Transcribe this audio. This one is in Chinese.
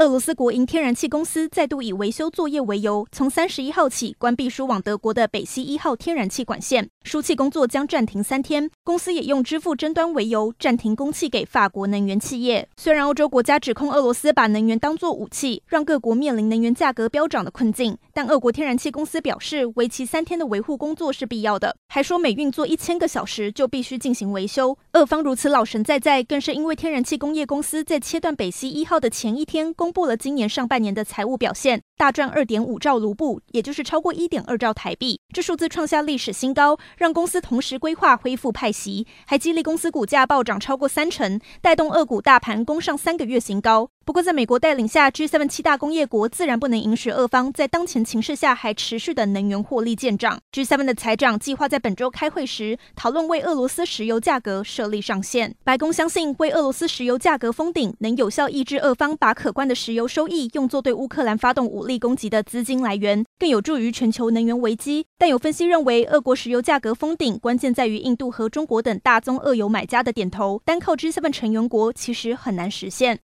俄罗斯国营天然气公司再度以维修作业为由，从三十一号起关闭输往德国的北溪一号天然气管线，输气工作将暂停三天。公司也用支付争端为由，暂停供气给法国能源企业。虽然欧洲国家指控俄罗斯把能源当作武器，让各国面临能源价格飙涨的困境，但俄国天然气公司表示，为期三天的维护工作是必要的，还说每运作一千个小时就必须进行维修。俄方如此老神在在，更是因为天然气工业公司在切断北溪一号的前一天公。公布了今年上半年的财务表现，大赚二点五兆卢布，也就是超过一点二兆台币，这数字创下历史新高，让公司同时规划恢复派息，还激励公司股价暴涨超过三成，带动俄股大盘攻上三个月新高。不过，在美国带领下，G7 七大工业国自然不能允许俄方在当前情势下还持续的能源获利见涨。G7 的财长计划在本周开会时讨论为俄罗斯石油价格设立上限。白宫相信，为俄罗斯石油价格封顶，能有效抑制俄方把可观的石油收益用作对乌克兰发动武力攻击的资金来源，更有助于全球能源危机。但有分析认为，俄国石油价格封顶关键在于印度和中国等大宗俄油买家的点头，单靠 G7 成员国其实很难实现。